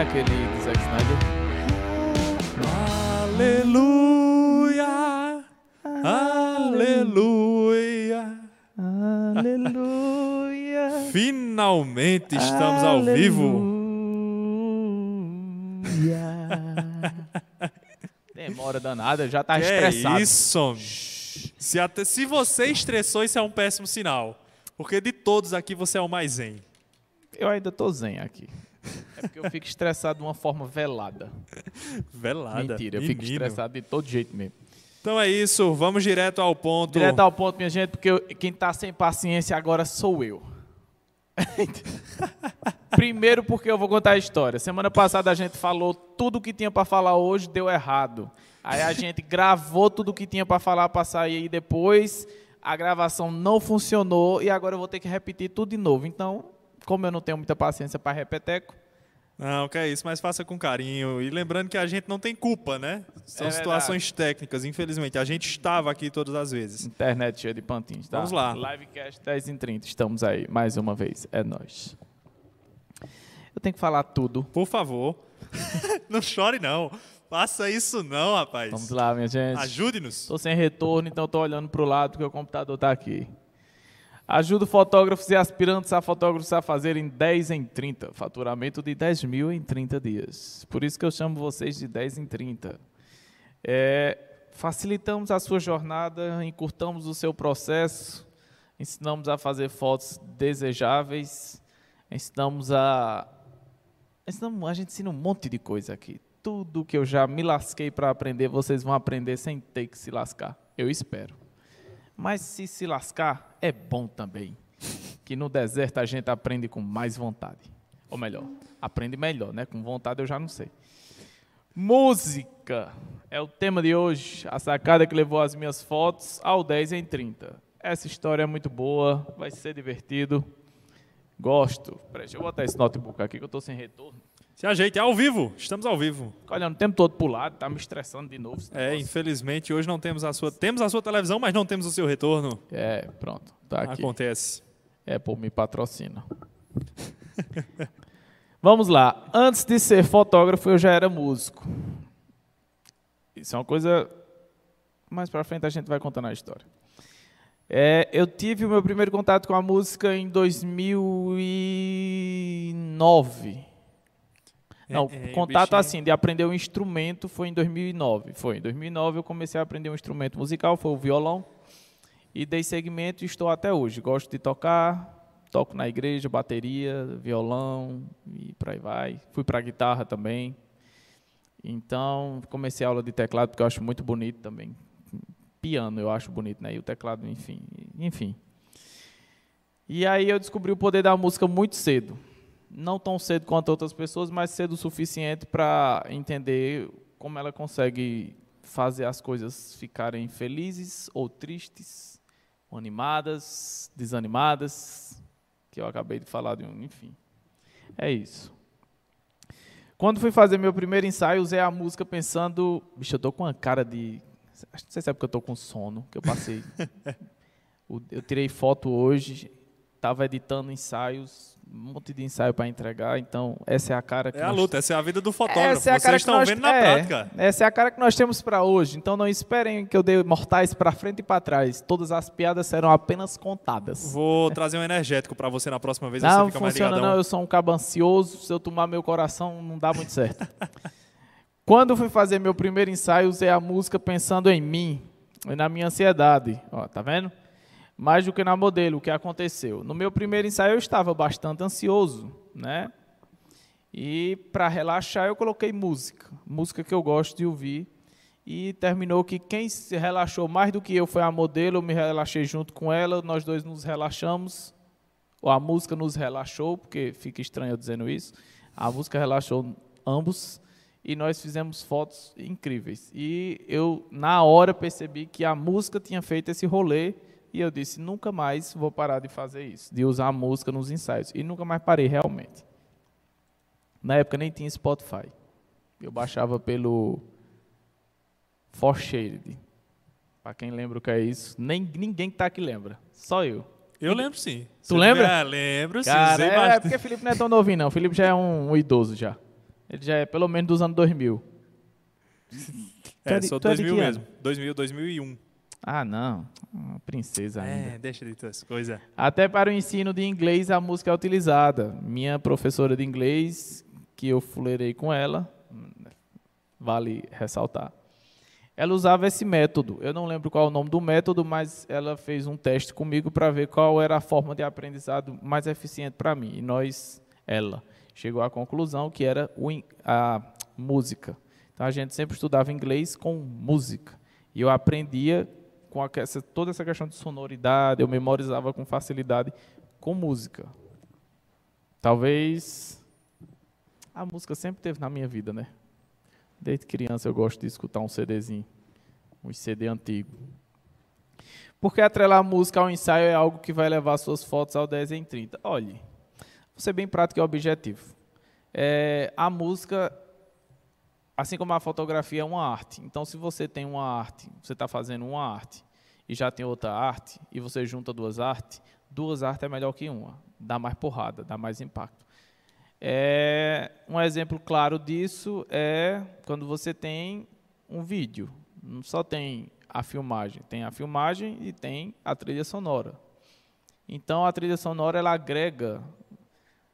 é aquele do Zack Snyder? Aleluia! Aleluia! Aleluia. Finalmente estamos ao vivo. Demora danada, já tá Que estressado. É isso. Se, até, se você estressou, isso é um péssimo sinal. Porque de todos aqui você é o mais zen. Eu ainda tô zen aqui. É porque eu fico estressado de uma forma velada. Velada. Mentira, eu fico menino. estressado de todo jeito mesmo. Então é isso, vamos direto ao ponto. Direto ao ponto, minha gente, porque eu- quem tá sem paciência agora sou eu. Primeiro porque eu vou contar a história. Semana passada a gente falou tudo o que tinha para falar hoje, deu errado. Aí a gente gravou tudo o que tinha para falar para sair aí depois. A gravação não funcionou e agora eu vou ter que repetir tudo de novo. Então, como eu não tenho muita paciência para repeteco, Não, que é isso, mas faça com carinho. E lembrando que a gente não tem culpa, né? São É situações técnicas, infelizmente. A gente estava aqui todas as vezes. internet cheia de pantins, tá? Vamos lá. Livecast 10 em 30, estamos aí mais uma vez. É nós. Eu tenho que falar tudo. Por favor. não chore, não. Faça isso, não, rapaz. Vamos lá, minha gente. Ajude-nos. Estou sem retorno, então estou olhando para o lado porque o computador está aqui. Ajuda fotógrafos e aspirantes a fotógrafos a fazerem 10 em 30. Faturamento de 10 mil em 30 dias. Por isso que eu chamo vocês de 10 em 30. É, facilitamos a sua jornada, encurtamos o seu processo, ensinamos a fazer fotos desejáveis, ensinamos a. Ensinamos, a gente ensina um monte de coisa aqui. Tudo que eu já me lasquei para aprender, vocês vão aprender sem ter que se lascar. Eu espero. Mas se se lascar, é bom também. Que no deserto a gente aprende com mais vontade. Ou melhor, aprende melhor, né? Com vontade eu já não sei. Música é o tema de hoje. A sacada que levou as minhas fotos ao 10 em 30. Essa história é muito boa, vai ser divertido. Gosto. Peraí, deixa eu botar esse notebook aqui que eu estou sem retorno. Se ajeite, é ao vivo. Estamos ao vivo. Olhando o tempo todo pro lado, tá me estressando de novo. É, infelizmente hoje não temos a sua. Temos a sua televisão, mas não temos o seu retorno. É, pronto, tá aqui. Acontece. Apple me patrocina. Vamos lá. Antes de ser fotógrafo, eu já era músico. Isso é uma coisa. Mais pra frente a gente vai contando a história. É, eu tive o meu primeiro contato com a música em 2009. Não, É, é, contato assim, de aprender um instrumento foi em 2009. Foi em 2009 eu comecei a aprender um instrumento musical, foi o violão. E dei segmento e estou até hoje. Gosto de tocar, toco na igreja, bateria, violão e por aí vai. Fui para guitarra também. Então, comecei a aula de teclado porque eu acho muito bonito também. Piano eu acho bonito, né? E o teclado, enfim, enfim. E aí eu descobri o poder da música muito cedo. Não tão cedo quanto outras pessoas, mas cedo o suficiente para entender como ela consegue fazer as coisas ficarem felizes ou tristes, ou animadas, desanimadas, que eu acabei de falar de um, enfim. É isso. Quando fui fazer meu primeiro ensaio, usei a música pensando, bicho, eu tô com uma cara de, acho que não sei se é porque eu tô com sono, que eu passei. Eu tirei foto hoje, estava editando ensaios, um monte de ensaio para entregar, então essa é a cara que É a nós luta, essa é a vida do fotógrafo. essa é a cara Vocês que estão nós- vendo na é, prática. Essa é a cara que nós temos para hoje. Então não esperem que eu dê mortais para frente e para trás. Todas as piadas serão apenas contadas. Vou trazer um energético pra você na próxima vez. Não você fica mais não, eu sou um cabo ansioso, se eu tomar meu coração não dá muito certo. Quando fui fazer meu primeiro ensaio, usei a música pensando em mim e na minha ansiedade. Ó, tá vendo? Mais do que na modelo, o que aconteceu. No meu primeiro ensaio eu estava bastante ansioso, né? E para relaxar eu coloquei música, música que eu gosto de ouvir. E terminou que quem se relaxou mais do que eu foi a modelo, eu me relaxei junto com ela, nós dois nos relaxamos ou a música nos relaxou, porque fica estranho eu dizendo isso. A música relaxou ambos e nós fizemos fotos incríveis. E eu, na hora, percebi que a música tinha feito esse rolê e eu disse: nunca mais vou parar de fazer isso, de usar a música nos ensaios. E nunca mais parei, realmente. Na época nem tinha Spotify. Eu baixava pelo For Shade. Para quem lembra o que é isso, nem ninguém que tá aqui lembra, só eu. Eu lembro sim. Tu Você- lembra? É, lembro sim. Cara, é, bastante. porque Felipe não é tão novinho, não. Felipe já é um, um idoso já. Ele já é pelo menos dos anos 2000. É, é de- sou é de 2000 que mesmo. 2000, 2001. Ah, não. Princesa ainda. É, deixa de essas coisas. Até para o ensino de inglês a música é utilizada. Minha professora de inglês, que eu fuleirei com ela, vale ressaltar. Ela usava esse método. Eu não lembro qual é o nome do método, mas ela fez um teste comigo para ver qual era a forma de aprendizado mais eficiente para mim. E nós, ela, chegou à conclusão que era a música. Então a gente sempre estudava inglês com música. E eu aprendia com a- essa- toda essa questão de sonoridade, eu memorizava com facilidade com música. Talvez a música sempre teve na minha vida, né? Desde criança eu gosto de escutar um CDzinho, um CD antigo. Porque atrelar a música ao ensaio é algo que vai levar suas fotos ao 10 em 30. Olhe, vou ser bem prático e objetivo. É, a música, assim como a fotografia, é uma arte. Então, se você tem uma arte, você está fazendo uma arte e já tem outra arte, e você junta duas artes, duas artes é melhor que uma. Dá mais porrada, dá mais impacto. É, um exemplo claro disso é quando você tem um vídeo. Não só tem a filmagem, tem a filmagem e tem a trilha sonora. Então a trilha sonora ela agrega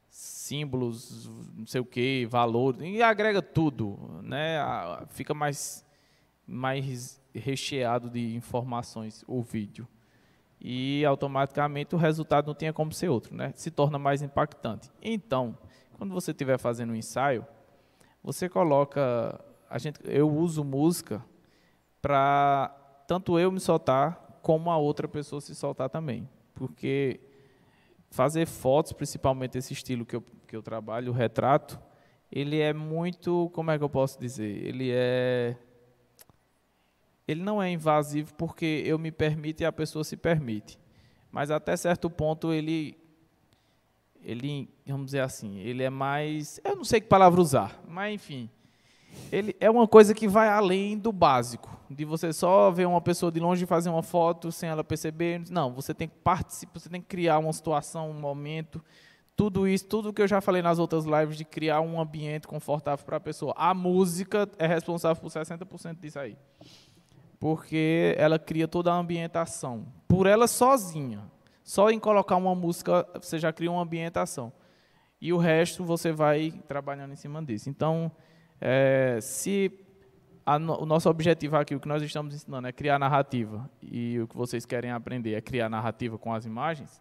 símbolos, não sei o que, valores, e agrega tudo, né? Fica mais mais recheado de informações o vídeo. E automaticamente o resultado não tinha como ser outro, né? Se torna mais impactante. Então, quando você estiver fazendo um ensaio, você coloca, a gente, eu uso música para tanto eu me soltar como a outra pessoa se soltar também, porque fazer fotos, principalmente esse estilo que eu, que eu trabalho, o retrato, ele é muito, como é que eu posso dizer? Ele é ele não é invasivo porque eu me permito e a pessoa se permite. Mas até certo ponto ele ele, vamos dizer assim, ele é mais, eu não sei que palavra usar, mas enfim, ele é uma coisa que vai além do básico, de você só ver uma pessoa de longe e fazer uma foto sem ela perceber. Não, você tem que participar, você tem que criar uma situação, um momento, tudo isso, tudo que eu já falei nas outras lives de criar um ambiente confortável para a pessoa. A música é responsável por 60% disso aí. Porque ela cria toda a ambientação. Por ela sozinha. Só em colocar uma música, você já cria uma ambientação. E o resto você vai trabalhando em cima disso. Então, é, se a o nosso objetivo aqui, o que nós estamos ensinando é criar narrativa, e o que vocês querem aprender é criar narrativa com as imagens,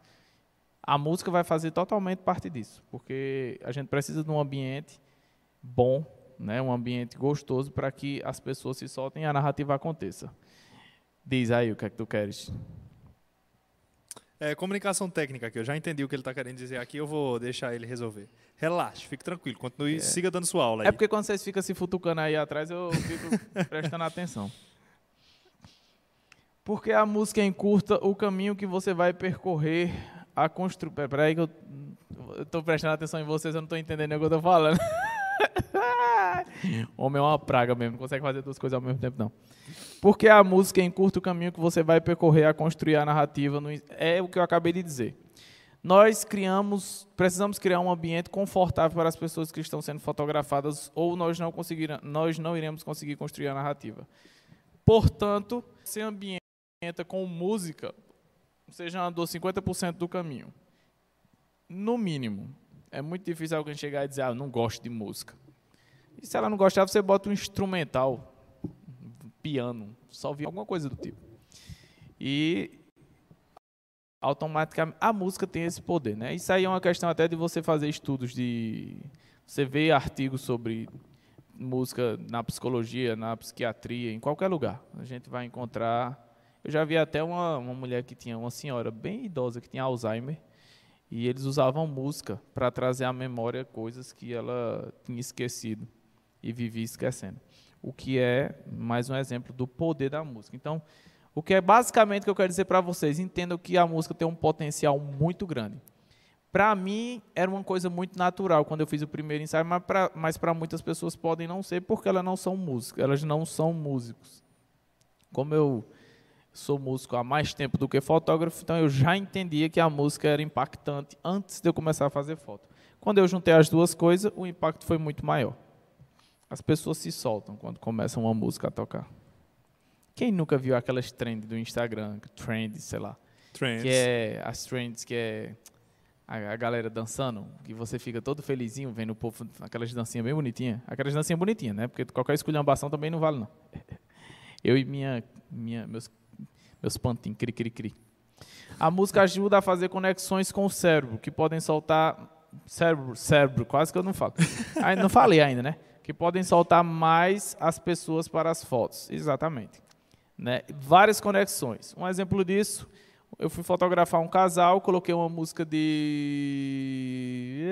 a música vai fazer totalmente parte disso, porque a gente precisa de um ambiente bom, né, um ambiente gostoso para que as pessoas se soltem e a narrativa aconteça. Diz aí o que é que tu queres. É, comunicação técnica aqui, eu já entendi o que ele está querendo dizer aqui, eu vou deixar ele resolver. Relaxe, fique tranquilo, continue, siga dando sua aula aí. É porque quando vocês ficam se futucando aí atrás, eu fico prestando atenção. Porque a música encurta o caminho que você vai percorrer a construir. Peraí que eu estou prestando atenção em vocês, eu não estou entendendo o que eu estou falando. Homem é uma praga mesmo, não consegue fazer duas coisas ao mesmo tempo, não. Porque a música encurta o caminho que você vai percorrer a construir a narrativa. no- é o que eu acabei de dizer. Nós criamos, precisamos criar um ambiente confortável para as pessoas que estão sendo fotografadas, ou nós não nós não iremos conseguir construir a narrativa. Portanto, se ambienta com música, você já andou 50% do caminho. No mínimo. É muito difícil alguém chegar e dizer, ah, não gosto de música. E se ela não gostar, você bota um instrumental, um piano, só ouvir alguma coisa do tipo. E automaticamente a música tem esse poder, né? Isso aí é uma questão até de você fazer estudos de você vê artigos sobre música na psicologia, na psiquiatria, em qualquer lugar. A gente vai encontrar. Eu já vi até uma, uma mulher que tinha uma senhora bem idosa que tinha Alzheimer e eles usavam música para trazer à memória coisas que ela tinha esquecido e vivia esquecendo. O que é mais um exemplo do poder da música. Então, o que é basicamente que eu quero dizer para vocês, entendam que a música tem um potencial muito grande. Para mim, era uma coisa muito natural quando eu fiz o primeiro ensaio, mas para muitas pessoas podem não ser porque elas não são músicos, elas não são músicos. Como eu sou músico há mais tempo do que fotógrafo, então eu já entendia que a música era impactante antes de eu começar a fazer foto. Quando eu juntei as duas coisas, o impacto foi muito maior. As pessoas se soltam quando começa uma música a tocar. Quem nunca viu aquelas trends do Instagram, trends, sei lá, Trends. que é as trends que é a, a galera dançando, que você fica todo felizinho vendo o povo aquelas dancinhas bem bonitinhas, aquelas dancinhas bonitinhas, né? Porque qualquer esculhambação também não vale não. Eu e minha minha meus meus pantinhos, cri cri cri. A música ajuda a fazer conexões com o cérebro, que podem soltar cérebro, cérebro, quase que eu não falo. Aí não falei ainda, né? Que podem soltar mais as pessoas para as fotos. Exatamente. Né? Várias conexões. Um exemplo disso, eu fui fotografar um casal, coloquei uma música de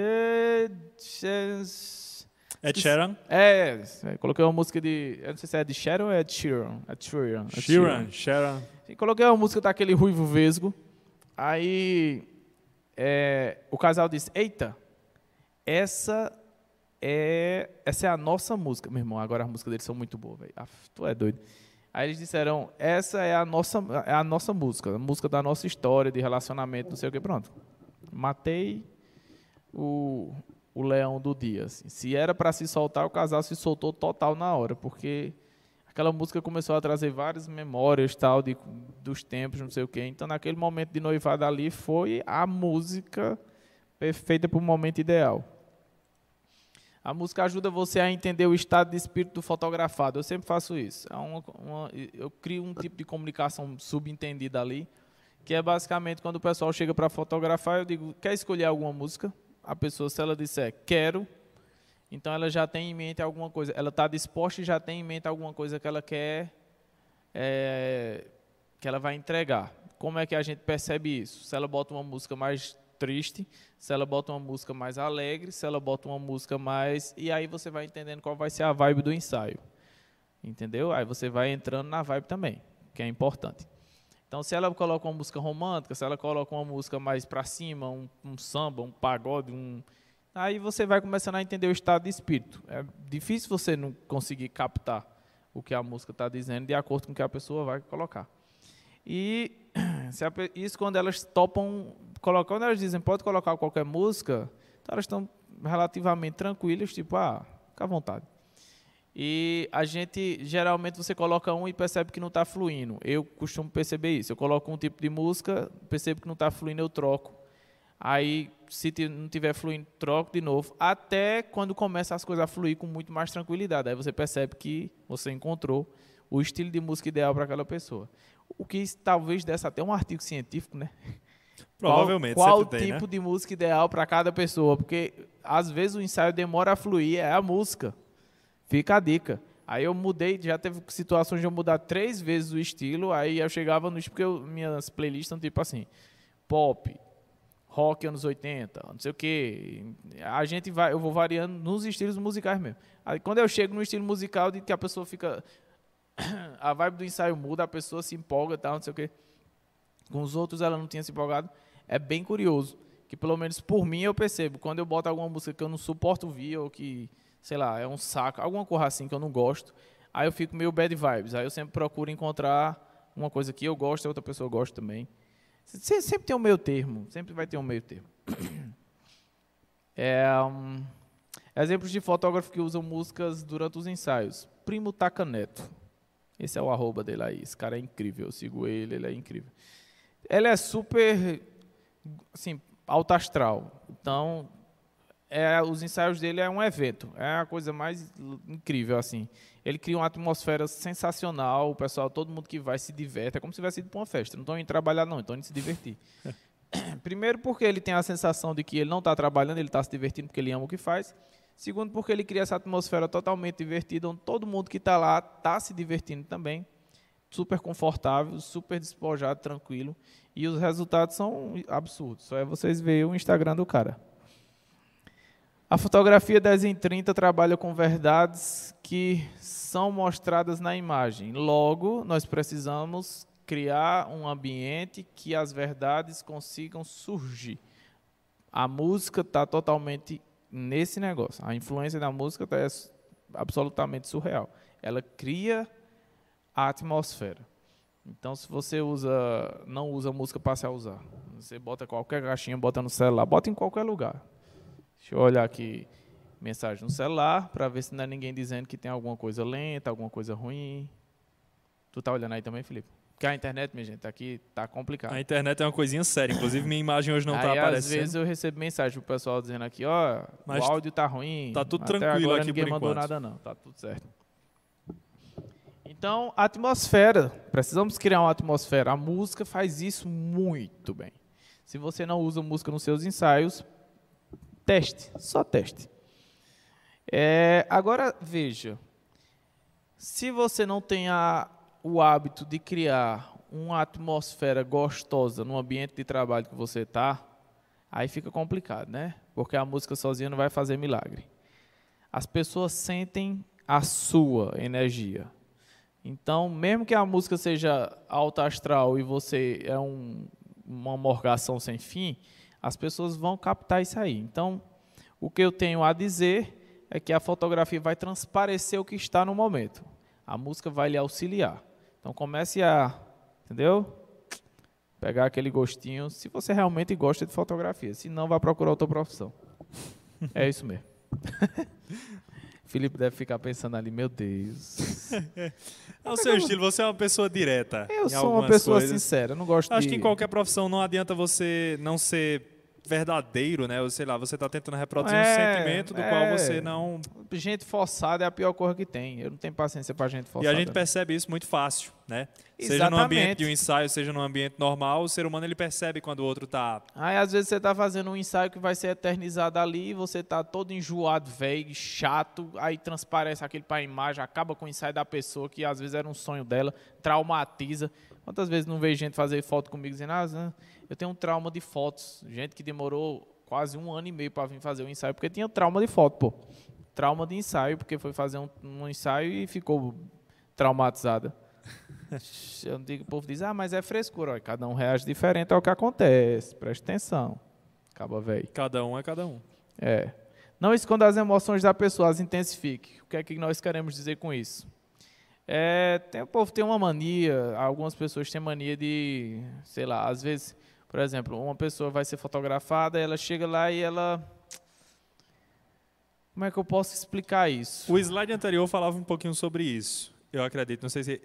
Ed Sheeran. é, é, coloquei uma música de, eu não sei se é de Sharon ou é de Sheeran, é de Sheeran, é Sheeran. Sheeran. coloquei uma música daquele ruivo vesgo. Aí é, o casal disse: Eita, essa é, essa é a nossa música. Meu irmão, agora as músicas deles são muito boas, velho. Aff, Tu é doido. Aí eles disseram: Essa é a nossa, é a nossa música, a música da nossa história, de relacionamento, não sei o que. Pronto. Matei o, o leão do dia. assim. Se era para se soltar, o casal se soltou total na hora, porque aquela música começou a trazer várias memórias tal de, dos tempos, não sei o quê. Então, naquele momento de noivado ali, foi a música perfeita para o momento ideal. A música ajuda você a entender o estado de espírito do fotografado. Eu sempre faço isso. É uma- uma- eu crio um tipo de comunicação subentendida ali, que é basicamente quando o pessoal chega para fotografar, eu digo, quer escolher alguma música? A pessoa, se ela disser, quero, então ela já tem em mente alguma coisa. Ela está disposta e já tem em mente alguma coisa que ela quer, é, que ela vai entregar. Como é que a gente percebe isso? Se ela bota uma música mais triste, se ela bota uma música mais alegre, se ela bota uma música mais. E aí você vai entendendo qual vai ser a vibe do ensaio. Entendeu? Aí você vai entrando na vibe também, que é importante. Então, se ela coloca uma música romântica, se ela coloca uma música mais para cima, um, um samba, um pagode, um. Aí você vai começando a entender o estado de espírito. É difícil você não conseguir captar o que a música está dizendo de acordo com o que a pessoa vai colocar. E isso quando elas topam colocar, quando elas dizem pode colocar qualquer música, então elas estão relativamente tranquilas, tipo, ah, fica à vontade. E a gente, geralmente, você coloca um e percebe que não está fluindo. Eu costumo perceber isso. Eu coloco um tipo de música, percebo que não está fluindo, eu troco. Aí, se não estiver fluindo, troco de novo. Até quando começa as coisas a fluir com muito mais tranquilidade. Aí você percebe que você encontrou o estilo de música ideal para aquela pessoa. O que talvez desse até um artigo científico, né? Provavelmente, Qual, qual tem, tipo né? de música ideal para cada pessoa? Porque às vezes o ensaio demora a fluir, é a música. Fica a dica. Aí eu mudei, já teve situações de eu mudar três vezes o estilo, aí eu chegava no porque eu- minhas playlists são tipo assim, pop, rock anos 80, não sei o quê. A gente vai, eu vou variando nos estilos musicais mesmo. Aí quando eu chego no estilo musical de que a pessoa fica a vibe do ensaio muda, a pessoa se empolga, tal, não sei o quê. Com os outros ela não tinha se empolgado. É bem curioso, que pelo menos por mim eu percebo, quando eu boto alguma música que eu não suporto ouvir ou que, sei lá, é um saco, alguma coisa assim que eu não gosto, aí eu fico meio bad vibes. Aí eu sempre procuro encontrar uma coisa que eu gosto e outra pessoa gosta também. Se- Sempre tem um meio termo, sempre vai ter um meio termo. É, um, exemplos de fotógrafo que usam músicas durante os ensaios. Primo Taca Neto. Esse é o arroba dele aí. Esse cara é incrível. Eu sigo ele, ele é incrível. Ele é super, assim, alto astral. Então, é, os ensaios dele é um evento. É a coisa mais incrível, assim. Ele cria uma atmosfera sensacional. O pessoal, todo mundo que vai se diverte. É como se tivesse ido para uma festa. Não estão indo trabalhar, não. Estão indo se divertir. Primeiro, porque ele tem a sensação de que ele não está trabalhando, ele está se divertindo porque ele ama o que faz. Segundo, porque ele cria essa atmosfera totalmente divertida, onde todo mundo que está lá está se divertindo também. Super confortável, super despojado, tranquilo. E os resultados são absurdos. Só é vocês verem o Instagram do cara. A fotografia 10 em 30 trabalha com verdades que são mostradas na imagem. Logo, nós precisamos criar um ambiente que as verdades consigam surgir. A música está totalmente nesse negócio. A influência da música é absolutamente surreal. Ela cria a atmosfera. Então, se você usa, não usa música para se usar, você bota qualquer caixinha, bota no celular, bota em qualquer lugar. Deixa eu olhar aqui. mensagem no celular para ver se não é ninguém dizendo que tem alguma coisa lenta, alguma coisa ruim. Tu tá olhando aí também, Felipe? Porque a internet, minha gente, aqui tá complicado. A internet é uma coisinha séria. Inclusive, minha imagem hoje não aí, tá aparecendo. Às vezes eu recebo mensagem do pessoal dizendo aqui, ó, Mas o áudio tá ruim. tá tudo tranquilo agora aqui ninguém por mandou enquanto. nada não, tá tudo certo. Então, a atmosfera, precisamos criar uma atmosfera. A música faz isso muito bem. Se você não usa música nos seus ensaios, teste, só teste. É, agora, veja, se você não tem a- o hábito de criar uma atmosfera gostosa no ambiente de trabalho que você está, aí fica complicado, né? Porque a música sozinha não vai fazer milagre. As pessoas sentem a sua energia. Então, mesmo que a música seja alta astral e você é um- uma morgação sem fim, as pessoas vão captar isso aí. Então, o que eu tenho a dizer é que a fotografia vai transparecer o que está no momento. A música vai lhe auxiliar. Então, comece a, entendeu? Pegar aquele gostinho, se você realmente gosta de fotografia. Se não, vá procurar outra profissão. É isso mesmo. Felipe deve ficar pensando ali, meu Deus. É o seu estilo, você é uma pessoa direta. Eu sou uma pessoa coisas. sincera, eu não gosto Acho de... que em qualquer profissão não adianta você não ser verdadeiro, né? Ou sei lá, você tá tentando reproduzir um É, sentimento do é. qual você não. Gente forçada é a pior coisa que tem. Eu não tenho paciência pra gente E forçada. a gente percebe isso muito fácil, né? Seja no ambiente Exatamente. de um ensaio, seja no ambiente normal, o ser humano ele percebe quando o outro tá. Aí às vezes você tá fazendo um ensaio que vai ser eternizado ali, e você tá todo enjoado, velho, chato, aí transparece aquele para a imagem, acaba com o ensaio da pessoa que às vezes era um sonho dela, traumatiza. Quantas vezes não vejo gente fazer foto comigo dizendo, ah, eu tenho um trauma de fotos. Gente que demorou quase um ano e meio para vir fazer o ensaio, porque tinha trauma de foto, pô. Trauma de ensaio, porque foi fazer um, um ensaio e ficou traumatizada. Eu digo, o povo diz, ah, mas é frescura. Olha, cada um reage diferente ao que acontece. Preste atenção. Acaba, velho. Cada um é cada um. É. Não esconda as emoções da pessoa, as intensifique. O que é que nós queremos dizer com isso? É, tem, o povo tem uma mania, algumas pessoas têm mania de, sei lá, às vezes, por exemplo, uma pessoa vai ser fotografada, ela chega lá e ela. Como é que eu posso explicar isso? O slide anterior falava um pouquinho sobre isso. Eu acredito. Não sei se.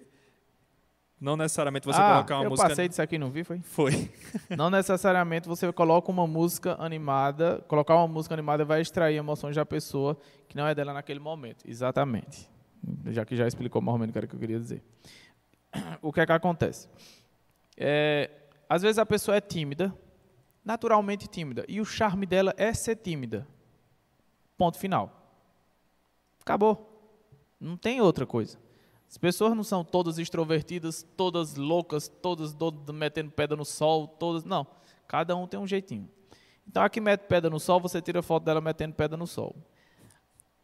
Não necessariamente você ah, colocar uma eu música. passei disso aqui, não vi, foi? Foi. Não necessariamente você coloca uma música animada, colocar uma música animada vai extrair emoções da pessoa que não é dela naquele momento. Exatamente. Já que já explicou mais ou menos o que eu queria dizer. O que é que acontece? É, às vezes a pessoa é tímida, naturalmente tímida, e o charme dela é ser tímida. Ponto final. Acabou. Não tem outra coisa. As pessoas não são todas extrovertidas, todas loucas, todas do- metendo pedra no sol, todas. Não. Cada um tem um jeitinho. Então, aqui mete pedra no sol, você tira foto dela metendo pedra no sol.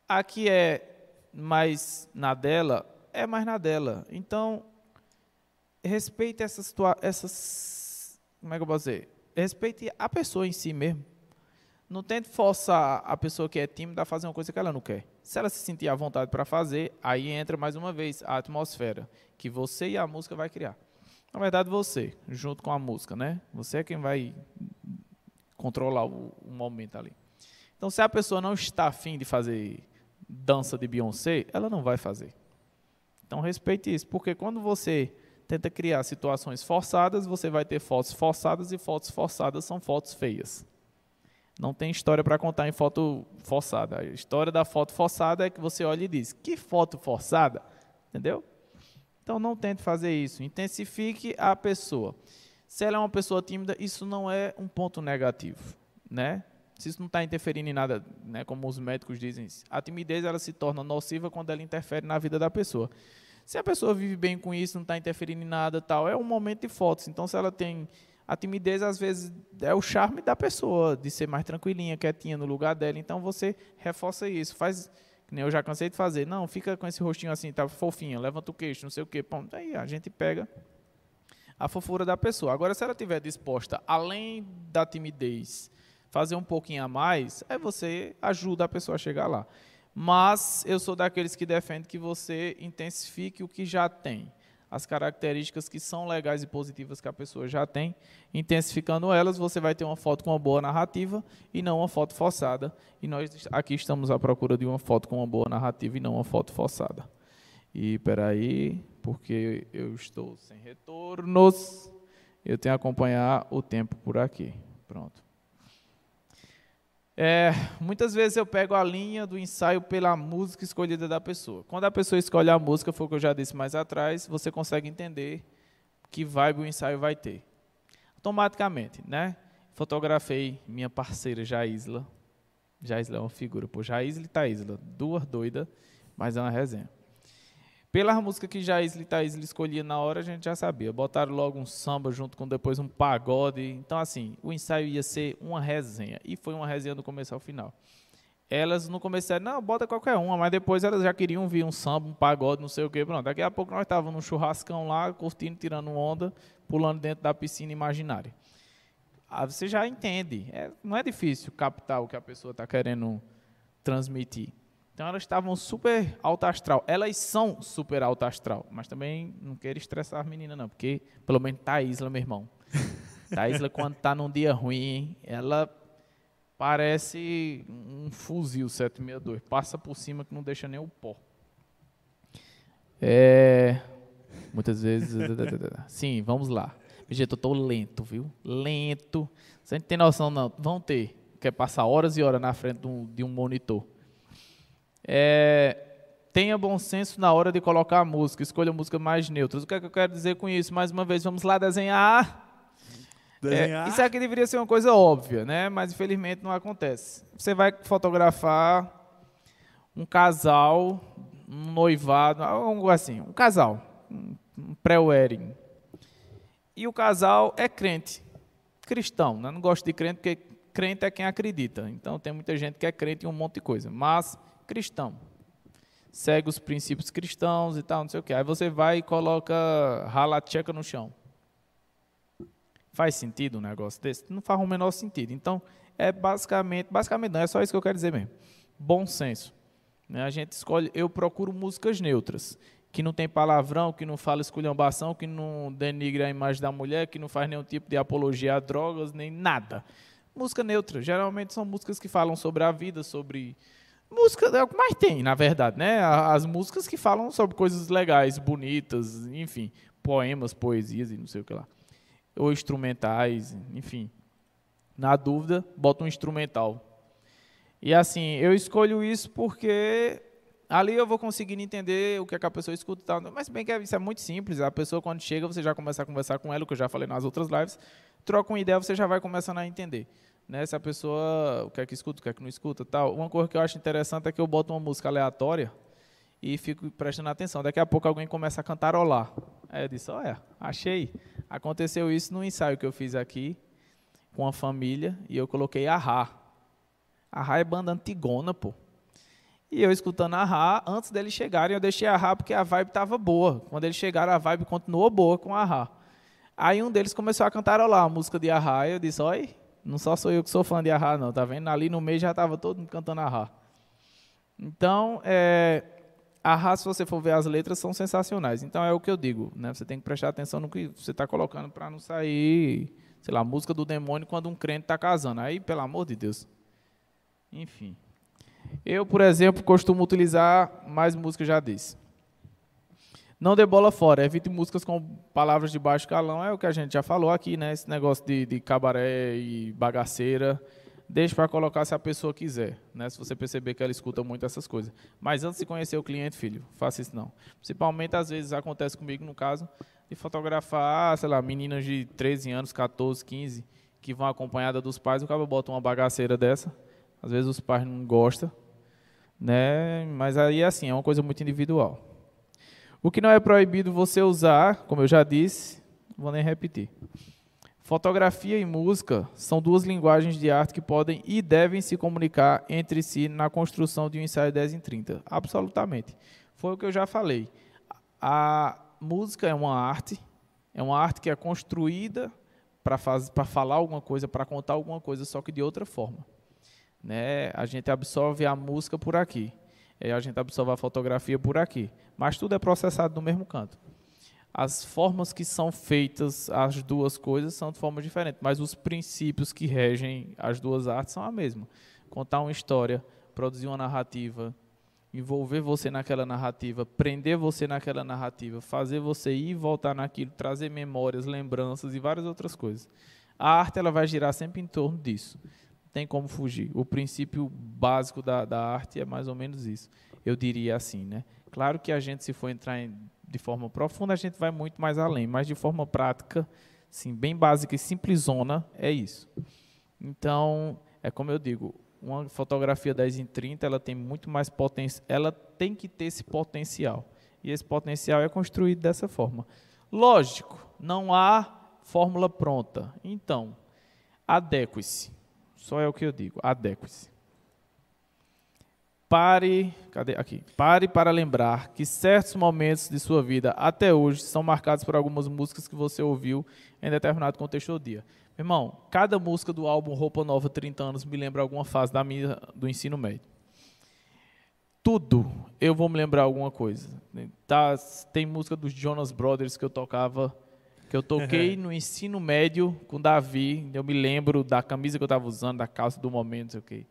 Aqui é mais na dela, é mais na dela. Então, respeite essas, situa- essas. Como é que eu posso dizer? Respeite a pessoa em si mesmo. Não tente forçar a pessoa que é tímida a fazer uma coisa que ela não quer. Se ela se sentir à vontade para fazer, aí entra mais uma vez a atmosfera que você e a música vai criar. Na verdade, você, junto com a música, né? Você é quem vai controlar o, o momento ali. Então, se a pessoa não está afim de fazer dança de Beyoncé, ela não vai fazer. Então, respeite isso, porque quando você tenta criar situações forçadas, você vai ter fotos forçadas e fotos forçadas são fotos feias. Não tem história para contar em foto forçada. A história da foto forçada é que você olha e diz: que foto forçada? Entendeu? Então não tente fazer isso. Intensifique a pessoa. Se ela é uma pessoa tímida, isso não é um ponto negativo, né? Se isso não está interferindo em nada, né, como os médicos dizem, a timidez ela se torna nociva quando ela interfere na vida da pessoa. Se a pessoa vive bem com isso, não está interferindo em nada, tal, é um momento de fotos. Então, se ela tem a timidez, às vezes é o charme da pessoa de ser mais tranquilinha, quietinha no lugar dela. Então, você reforça isso, faz eu já cansei de fazer. Não, fica com esse rostinho assim, tá fofinha, levanta o queixo, não sei o quê. Pô, aí a gente pega a fofura da pessoa. Agora, se ela estiver disposta, além da timidez, fazer um pouquinho a mais, aí você ajuda a pessoa a chegar lá. Mas eu sou daqueles que defendem que você intensifique o que já tem. as características que são legais e positivas que a pessoa já tem, intensificando elas, você vai ter uma foto com uma boa narrativa e não uma foto forçada. E nós aqui estamos à procura de uma foto com uma boa narrativa e não uma foto forçada. E peraí, porque eu estou sem retornos, eu tenho que acompanhar o tempo por aqui. Pronto. É, muitas vezes eu pego a linha do ensaio pela música escolhida da pessoa. Quando a pessoa escolhe a música, foi o que eu já disse mais atrás, você consegue entender que vibe o ensaio vai ter. Automaticamente, né? Fotografei minha parceira Jaisla. Jaisla é uma figura. Pô, Jaisla e Taísla, duas doidas, mas é uma resenha. Pela música que já Isla Thaís escolhia na hora, a gente já sabia. Botaram logo um samba junto com depois um pagode. Então, assim, o ensaio ia ser uma resenha. E foi uma resenha do começo ao final. Elas no começo disseram, não, bota qualquer uma, mas depois elas já queriam vir um samba, um pagode, não sei o quê. Pronto, daqui a pouco nós estávamos num churrascão lá, curtindo, tirando onda, pulando dentro da piscina imaginária. Aí você já entende. É, não é difícil captar o que a pessoa está querendo transmitir. Então elas estavam super alto astral. Elas são super alto astral, mas também não quero estressar as meninas não, porque pelo menos Thaísla, meu irmão. Thaísla quando está num dia ruim, ela parece um fuzil 762, passa por cima que não deixa nem o pó. É, muitas vezes, sim, vamos lá. Gente, eu estou lento, viu? Lento. Você não tem noção não, vão ter. Quer passar horas e horas na frente de um monitor. É, tenha bom senso na hora de colocar a música, escolha música mais neutras. O que, é que eu quero dizer com isso? Mais uma vez, vamos lá desenhar. desenhar. É, isso aqui deveria ser uma coisa óbvia, né? mas infelizmente não acontece. Você vai fotografar um casal, um noivado, algo assim, um casal, um pré-wedding. E o casal é crente, cristão. Né? Não gosto de crente porque crente é quem acredita. Então tem muita gente que é crente em um monte de coisa. Mas cristão. Segue os princípios cristãos e tal, não sei o que. Aí você vai e coloca rala tcheca no chão. Faz sentido um negócio desse? Não faz o menor sentido. Então, é basicamente, basicamente não, é só isso que eu quero dizer mesmo. Bom senso. Né? A gente escolhe, eu procuro músicas neutras, que não tem palavrão, que não fala esculhambação, que não denigre a imagem da mulher, que não faz nenhum tipo de apologia a drogas, nem nada. Música neutra. Geralmente são músicas que falam sobre a vida, sobre Música é o que mais tem, na verdade, né? As músicas que falam sobre coisas legais, bonitas, enfim, poemas, poesias e não sei o que lá. Ou instrumentais, enfim. Na dúvida, bota um instrumental. E assim, eu escolho isso porque ali eu vou conseguindo entender o que, é que a pessoa escuta e tal. Mas bem que isso é muito simples. A pessoa, quando chega, você já começa a conversar com ela, o que eu já falei nas outras lives. Troca uma ideia, você já vai começando a entender né, se a pessoa o que é que escuta, o que é que não escuta, tal. Uma coisa que eu acho interessante é que eu boto uma música aleatória e fico prestando atenção. Daqui a pouco alguém começa a cantarolar. Aí eu disse, olha, achei. Aconteceu isso no ensaio que eu fiz aqui com a família e eu coloquei a Rá. A Rá é banda antigona, pô. E eu escutando a Rá, antes deles chegarem, eu deixei a Rá porque a vibe estava boa. Quando eles chegaram, a vibe continuou boa com a Rá. Aí um deles começou a cantarolar a música de Arra, eu disse, olha, não só sou eu que sou fã de Ahá, não, tá vendo? Ali no meio já estava todo mundo cantando Ahá. Então, é, Ahá, se você for ver as letras, são sensacionais. Então, é o que eu digo, né? Você tem que prestar atenção no que você está colocando para não sair, sei lá, música do demônio quando um crente está casando. Aí, pelo amor de Deus. Enfim. Eu, por exemplo, costumo utilizar mais música, já disse. Não dê bola fora, evite músicas com palavras de baixo calão, é o que a gente já falou aqui, né? Esse negócio de, de cabaré e bagaceira. Deixe para colocar se a pessoa quiser, né? Se você perceber que ela escuta muito essas coisas. Mas antes de conhecer o cliente, filho, faça isso não. Principalmente às vezes acontece comigo no caso de fotografar, sei lá, meninas de 13 anos, 14, 15, que vão acompanhada dos pais, o cara bota uma bagaceira dessa. Às vezes os pais não gostam, né? Mas aí assim, é uma coisa muito individual. O que não é proibido você usar, como eu já disse, vou nem repetir. Fotografia e música são duas linguagens de arte que podem e devem se comunicar entre si na construção de um ensaio 10 em 30. Absolutamente. Foi o que eu já falei. A música é uma arte, é uma arte que é construída para falar alguma coisa, para contar alguma coisa, só que de outra forma. Né? A gente absorve a música por aqui. E a gente absorve a fotografia por aqui. Mas tudo é processado no mesmo canto. As formas que são feitas as duas coisas são de forma diferente, mas os princípios que regem as duas artes são a mesma. Contar uma história, produzir uma narrativa, envolver você naquela narrativa, prender você naquela narrativa, fazer você ir e voltar naquilo, trazer memórias, lembranças e várias outras coisas. A arte ela vai girar sempre em torno disso. Tem como fugir. O princípio básico da, da arte é mais ou menos isso. Eu diria assim, né? Claro que a gente, se for entrar em de forma profunda, a gente vai muito mais além, mas de forma prática, sim, bem básica e simplesona, é isso. Então, é como eu digo, uma fotografia 10 em 30, ela tem muito mais potência, ela tem que ter esse potencial. E esse potencial é construído dessa forma. Lógico, não há fórmula pronta. Então, adeque-se. Só é o que eu digo, adeque-se. Pare, cadê aqui? Pare para lembrar que certos momentos de sua vida até hoje são marcados por algumas músicas que você ouviu em determinado contexto do dia. Meu irmão, cada música do álbum Roupa Nova 30 anos me lembra alguma fase da minha do ensino médio. Tudo eu vou me lembrar alguma coisa. Tá, tem música dos Jonas Brothers que eu tocava, que eu toquei no ensino médio com Davi. Eu me lembro da camisa que eu estava usando, da calça do momento, sei o okay.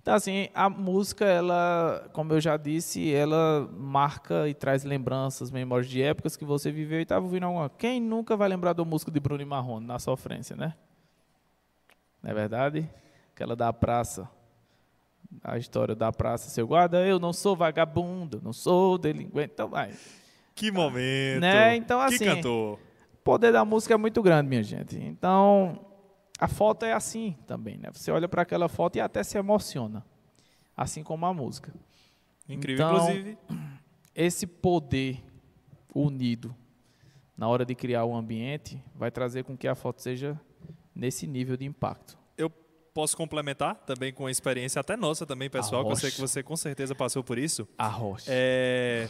Então, assim, a música, ela, como eu já disse, ela marca e traz lembranças, memórias de épocas que você viveu e estava ouvindo alguma. Quem nunca vai lembrar do músico de Bruno e Marrone, na sofrência, né? Não é verdade? Aquela da praça. A história da praça, seu guarda, eu não sou vagabundo, não sou delinquente, então vai. Que momento. Né? Então, assim, que cantor. Poder da música é muito grande, minha gente. Então, a foto é assim também, né? Você olha para aquela foto e até se emociona, assim como a música. Incrível, então, inclusive. Esse poder unido na hora de criar o ambiente vai trazer com que a foto seja nesse nível de impacto. Eu posso complementar também com a experiência até nossa também, pessoal, que eu sei que você com certeza passou por isso. A rocha. É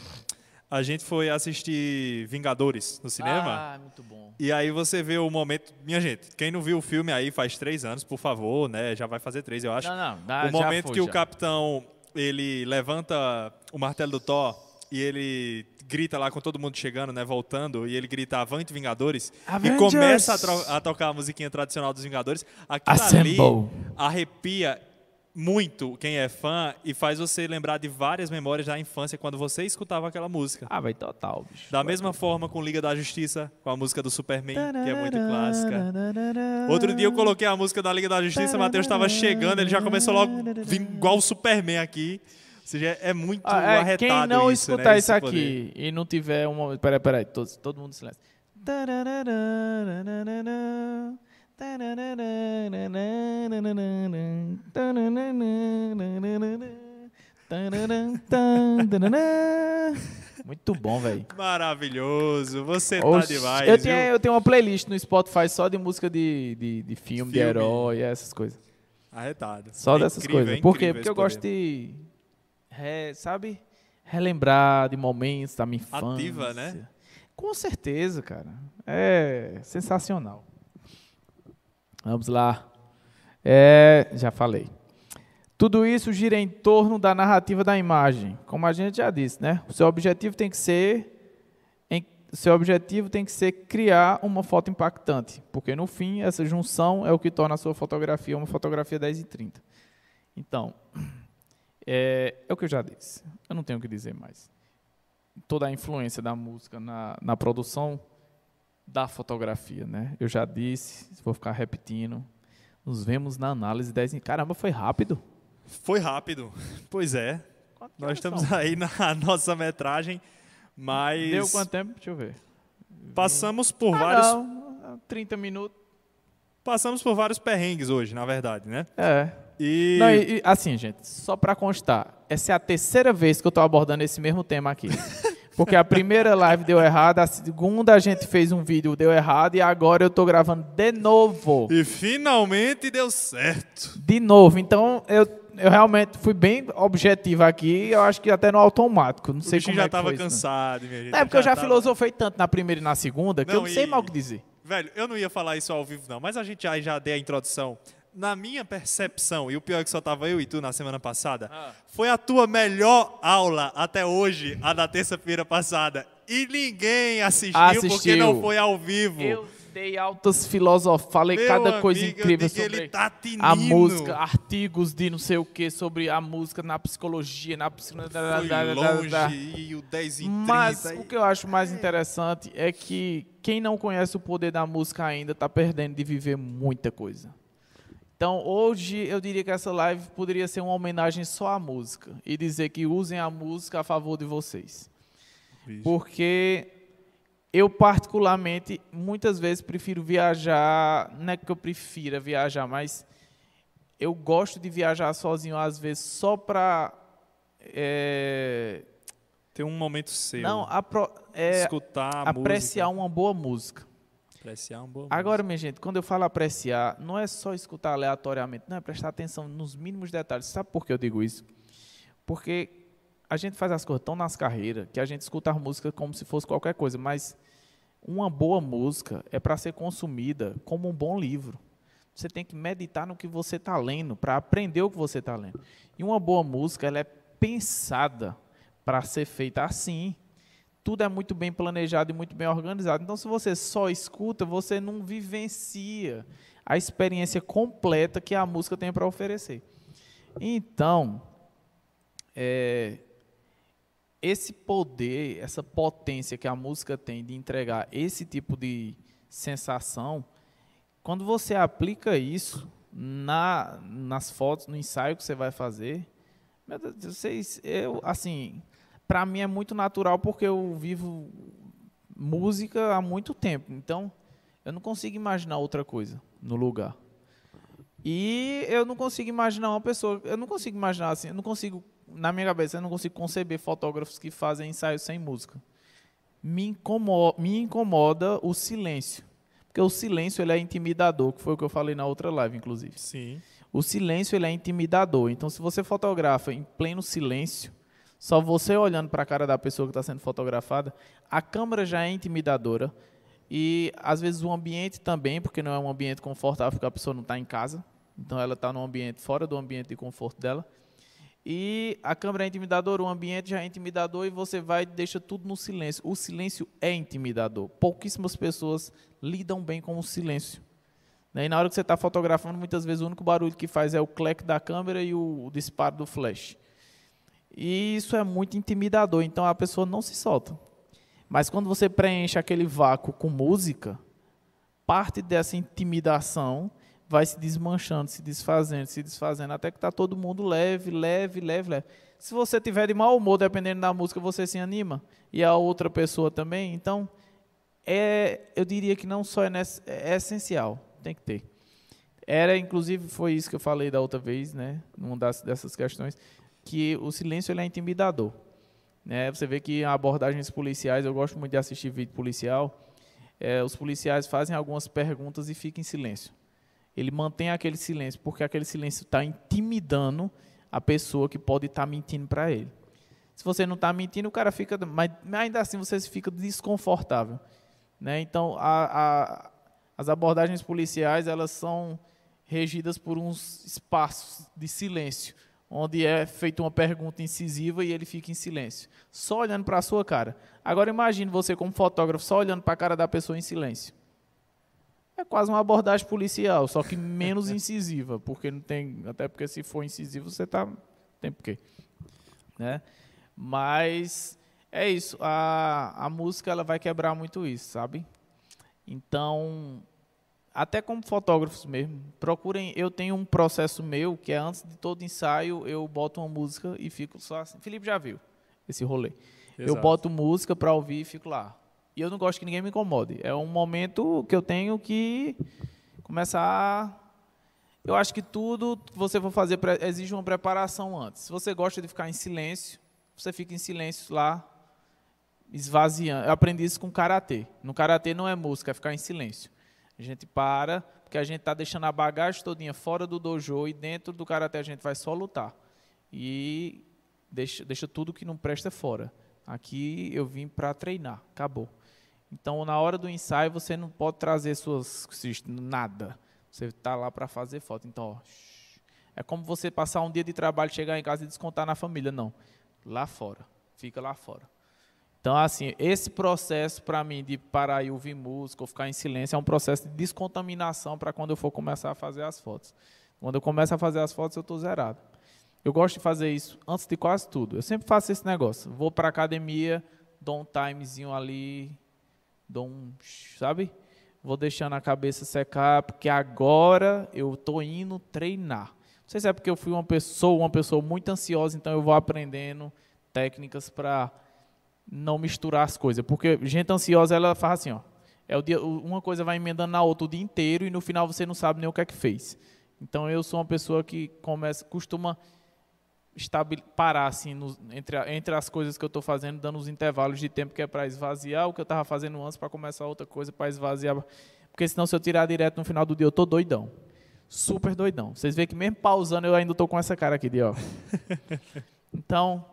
a gente foi assistir Vingadores no cinema. Ah, muito bom. E aí você vê o momento. Minha gente, quem não viu o filme aí faz três anos, por favor, né? Já vai fazer três, eu acho. Não, não, dá, o momento foi, que já. o capitão ele levanta o martelo do Thor e ele grita lá com todo mundo chegando, né, voltando, e ele grita Avante Vingadores Avengers! e começa a, a, tocar a musiquinha tradicional dos Vingadores. Aquilo Assemble. ali arrepia muito quem é fã e faz você lembrar de várias memórias da infância quando você escutava aquela música. Ah, vai total, bicho. Da mesma forma com Liga da Justiça, com a música do Superman, que é muito clássica. Outro dia eu coloquei a música da Liga da Justiça, o Matheus estava chegando, ele já começou logo igual o Superman aqui. Ou seja, é muito ah, é, arretado Quem não isso, escutar né, isso aqui poder. e não tiver uma... Peraí, peraí, todo, todo mundo em silêncio. Muito bom, velho. Maravilhoso, você tá Oxi, demais. eu, viu? tenho, eu tenho uma playlist no Spotify só de música de, de, de filme, de Filme. herói, essas coisas. Arretado. Só É dessas incrível, coisas. é Por quê? Porque eu gosto poder. de, re- sabe, relembrar de momentos da minha infância. Ativa, né? Com certeza, cara. É sensacional. Vamos lá. É, já falei. Tudo isso gira em torno da narrativa da imagem. Como a gente já disse, né? O seu objetivo tem que ser em- seu objetivo tem que ser criar uma foto impactante, porque no fim essa junção é o que torna a sua fotografia uma fotografia 10 e 30. Então, é, é o que eu já disse. Eu não tenho o que dizer mais. Toda a influência da música na, na produção da fotografia, né? Eu já disse, vou ficar repetindo. Nos vemos na análise 10 em... Caramba, foi rápido. Foi rápido. Pois é. Nós estamos aí na nossa metragem, mas Deu quanto tempo? Deixa eu ver. passamos por Ah, vários não, 30 minutos. passamos por vários perrengues hoje, na verdade, né? É. E, Não, e- e, assim, gente, só para constar, essa é a terceira vez que eu estou abordando esse mesmo tema aqui. Porque a primeira live deu errado, a segunda a gente fez um vídeo, deu errado, e agora eu estou gravando de novo. e finalmente deu certo. De novo. Então, eu, eu realmente fui bem objetivo aqui, eu acho que até no automático. Não O sei como já é que estava foi né? cansado, minha gente. É porque eu já tava- filosofei tanto na primeira e na segunda que eu Não, não sei e- mal o que dizer. Velho, eu não ia falar isso ao vivo, não, mas a gente já, já deu a introdução. Na minha percepção, e o pior é que só tava eu e tu na semana passada, Ah. foi a tua melhor aula até hoje, a da terça-feira passada. E ninguém assistiu, Assistiu. porque não foi ao vivo. Eu dei altas filosofas, falei Meu cada coisa amigo, eu incrível sobre ele tá a música, artigos de não sei o que sobre a música na psicologia, na psicologia. Foi longe, e o 10 e 30. Mas e- o que eu acho mais interessante é que quem não conhece o poder da música ainda está perdendo de viver muita coisa. Então, hoje, eu diria que essa live poderia ser uma homenagem só à música e dizer que usem a música a favor de vocês. Vixe. Porque eu, particularmente, muitas vezes prefiro viajar. Não é que eu prefira viajar, mas eu gosto de viajar sozinho, às vezes, só para. Tem um momento seu. não, apro- é, escutar a apreciar música. uma boa música. Apreciar uma boa Agora, minha gente, quando eu falo apreciar, não é só escutar aleatoriamente, não é prestar atenção nos mínimos detalhes. Sabe por que eu digo isso? Porque a gente faz as coisas tão nas carreiras que a gente escuta a música como se fosse qualquer coisa, mas uma boa música é para ser consumida como um bom livro. Você tem que meditar no que você está lendo, para aprender o que você está lendo. E uma boa música, ela é pensada para ser feita assim. Tudo é muito bem planejado e muito bem organizado. Então, se você só escuta, você não vivencia a experiência completa que a música tem para oferecer. Então, é, esse poder, essa potência que a música tem de entregar esse tipo de sensação, quando você aplica isso na, nas fotos, no ensaio que você vai fazer, meu Deus, vocês, eu, assim, para mim é muito natural porque eu vivo música há muito tempo, então eu não consigo imaginar outra coisa no lugar. E eu não consigo imaginar uma pessoa, eu não consigo imaginar assim, eu não consigo, na minha cabeça, eu não consigo conceber fotógrafos que fazem ensaios sem música. Me incomoda, me incomoda o silêncio. Porque o silêncio ele é intimidador, que foi o que eu falei na outra live, inclusive. Sim. O silêncio ele é intimidador. Então, se você fotografa em pleno silêncio, só você olhando para a cara da pessoa que está sendo fotografada, a câmera já é intimidadora. E às vezes o ambiente também, porque não é um ambiente confortável, porque a pessoa não está em casa. Então ela está num ambiente fora do ambiente de conforto dela. E a câmera é intimidadora, o ambiente já é intimidador e você vai e deixa tudo no silêncio. O silêncio é intimidador. Pouquíssimas pessoas lidam bem com o silêncio. Né? E na hora que você está fotografando, muitas vezes o único barulho que faz é o clack da câmera e o disparo do flash. E isso é muito intimidador, então a pessoa não se solta. Mas quando você preenche aquele vácuo com música, parte dessa intimidação vai se desmanchando, se desfazendo, se desfazendo, até que está todo mundo leve, leve, leve, leve. Se você tiver de mau humor, dependendo da música, você se anima. E a outra pessoa também. Então, é, eu diria que não só é, ness- é essencial, tem que ter. Era, inclusive, foi isso que eu falei da outra vez, né? Numa das, dessas questões, que o silêncio ele é intimidador. Né? Você vê que abordagens policiais, eu gosto muito de assistir vídeo policial, é, os policiais fazem algumas perguntas e ficam em silêncio. Ele mantém aquele silêncio, porque aquele silêncio está intimidando a pessoa que pode estar mentindo para ele. Se você não está mentindo, o cara fica. Mas ainda assim você fica desconfortável. Né? Então, a- a- as abordagens policiais elas são regidas por uns espaços de silêncio, onde é feita uma pergunta incisiva e ele fica em silêncio, só olhando para a sua cara. Agora imagine você como fotógrafo só olhando para a cara da pessoa em silêncio. É quase uma abordagem policial, só que menos incisiva, porque não tem, até porque se for incisivo você tá tem porquê, né? Mas é isso, a, a música ela vai quebrar muito isso, sabe? Então, até como fotógrafos mesmo, procurem. Eu tenho um processo meu que é antes de todo ensaio eu boto uma música e fico só assim. Felipe já viu esse rolê. Eu Exato. boto música para ouvir e fico lá. E eu não gosto que ninguém me incomode. É um momento que eu tenho que começar. Eu acho que tudo que você for fazer exige uma preparação antes. Se você gosta de ficar em silêncio, você fica em silêncio lá, esvaziando. Eu aprendi isso com karatê. No karatê não é música, é ficar em silêncio. A gente para, porque a gente está deixando a bagagem todinha fora do dojo e dentro do karatê a gente vai só lutar. E deixa, deixa tudo que não presta fora. Aqui eu vim para treinar, acabou. Então, na hora do ensaio, você não pode trazer suas nada. Você está lá para fazer foto. Então, ó, é como você passar um dia de trabalho, chegar em casa e descontar na família. Não. Lá fora. Fica lá fora. Então, assim, esse processo para mim de parar e ouvir música ou ficar em silêncio é um processo de descontaminação para quando eu for começar a fazer as fotos. Quando eu começo a fazer as fotos, eu estou zerado. Eu gosto de fazer isso antes de quase tudo. Eu sempre faço esse negócio. Vou para academia, dou um timezinho ali, dou um, sabe? Vou deixando a cabeça secar, porque agora eu estou indo treinar. Não sei se é porque eu fui uma pessoa, uma pessoa muito ansiosa, então eu vou aprendendo técnicas para não misturar as coisas. Porque gente ansiosa, ela faz assim, ó. É o dia, uma coisa vai emendando na outra o dia inteiro e no final você não sabe nem o que é que fez. Então eu sou uma pessoa que começa, costuma parar assim no, entre, entre as coisas que eu estou fazendo, dando os intervalos de tempo que é para esvaziar o que eu estava fazendo antes para começar outra coisa para esvaziar. Porque senão se eu tirar direto no final do dia eu tô doidão. Super doidão. Vocês veem que mesmo pausando eu ainda estou com essa cara aqui de ó. Então,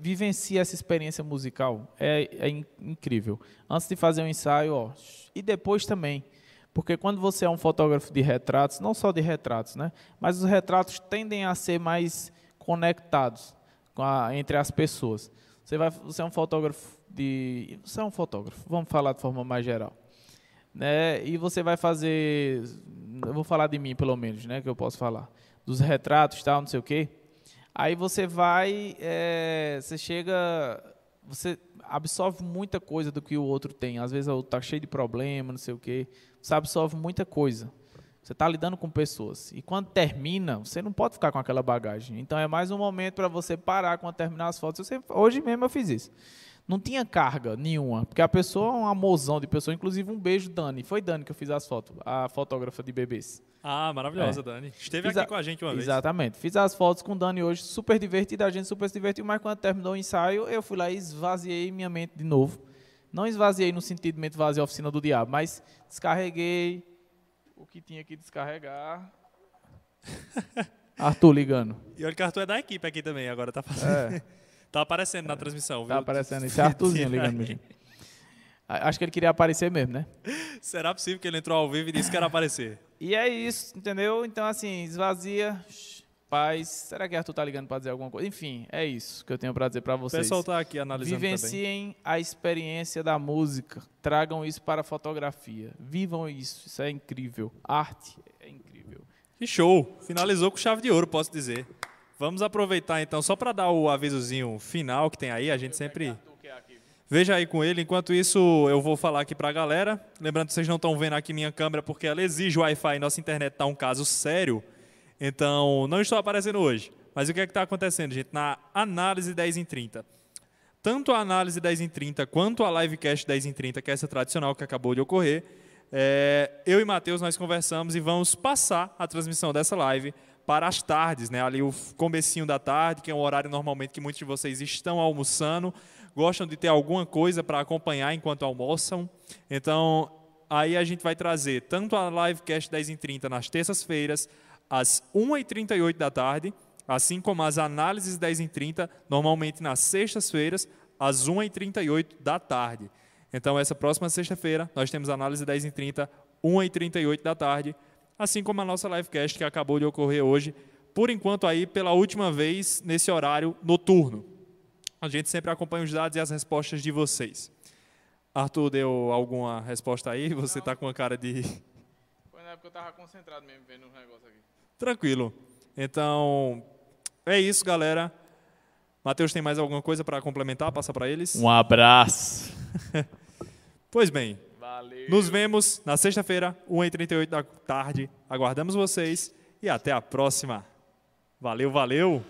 vivencie essa experiência musical. É, é incrível. Antes de fazer um ensaio, ó, e depois também. Porque quando você é um fotógrafo de retratos, não só de retratos, né? Mas os retratos tendem a ser mais conectados a, entre as pessoas. Você, vai, você é um fotógrafo de. Você é um fotógrafo, vamos falar de forma mais geral. Né? E você vai fazer. Eu vou falar de mim, pelo menos, né? Que eu posso falar. Dos retratos tal, não sei o quê. Aí você vai, é, você chega, você absorve muita coisa do que o outro tem. Às vezes está cheio de problema, não sei o quê. Você absorve muita coisa. Você está lidando com pessoas. E quando termina, você não pode ficar com aquela bagagem. Então é mais um momento para você parar quando terminar as fotos. Sempre, hoje mesmo eu fiz isso. Não tinha carga nenhuma, porque a pessoa é um amorzão de pessoa. Inclusive, um beijo, Dani. Foi Dani que eu fiz as fotos, a fotógrafa de bebês. Ah, maravilhosa, é. Dani. Esteve Fiz aqui a... com a gente uma vez. Exatamente. Fiz as fotos com o Dani hoje, super divertida, a gente super se divertiu, mas quando terminou o ensaio, eu fui lá e esvaziei minha mente de novo. Não esvaziei no sentido de mente vazia a oficina do diabo, mas descarreguei o que tinha que descarregar. Arthur ligando. E olha que Arthur é da equipe aqui também, agora tá fazendo. É. tá aparecendo na transmissão, tá viu? Tá aparecendo. Esse é Arthurzinho ligando, gente. Acho que ele queria aparecer mesmo, né? Será possível que ele entrou ao vivo e disse que era aparecer? E é isso, entendeu? Então, assim, esvazia, paz. Será que Arthur tá ligando para dizer alguma coisa? Enfim, é isso que eu tenho para dizer para vocês. O pessoal tá aqui analisando Vivenciem também. a experiência da música. Tragam isso para a fotografia. Vivam isso. Isso é incrível. Arte é incrível. Que show! Finalizou com chave de ouro, posso dizer. Vamos aproveitar então, só para dar o avisozinho final que tem aí, a gente sempre Veja aí com ele. Enquanto isso, eu vou falar aqui para a galera. Lembrando que vocês não estão vendo aqui minha câmera porque ela exige Wi-Fi e nossa internet está um caso sério. Então, não estou aparecendo hoje. Mas o que é que está acontecendo, gente? Na análise 10 em 30. Tanto a análise 10 em 30 quanto a livecast 10 em 30, que é essa tradicional que acabou de ocorrer, é, eu e Matheus nós conversamos e vamos passar a transmissão dessa live para as tardes, né? ali o comecinho da tarde, que é um horário normalmente que muitos de vocês estão almoçando, gostam de ter alguma coisa para acompanhar enquanto almoçam. Então, aí a gente vai trazer tanto a livecast 10 em 30 nas terças-feiras, às 1h38 da tarde, assim como as análises 10 em 30, normalmente nas sextas-feiras, às 1h38 da tarde. Então, essa próxima sexta-feira, nós temos análise 10 em 30, 1h38 da tarde, assim como a nossa livecast que acabou de ocorrer hoje, por enquanto aí pela última vez nesse horário noturno. A gente sempre acompanha os dados e as respostas de vocês. Arthur deu alguma resposta aí? Você está com a cara de. Foi na época que eu estava concentrado mesmo vendo o negócio aqui. Tranquilo. Então, é isso, galera. Matheus, tem mais alguma coisa para complementar? Passa para eles. Um abraço. pois bem. Valeu. Nos vemos na sexta-feira, 1h38 da tarde. Aguardamos vocês e até a próxima. Valeu, valeu.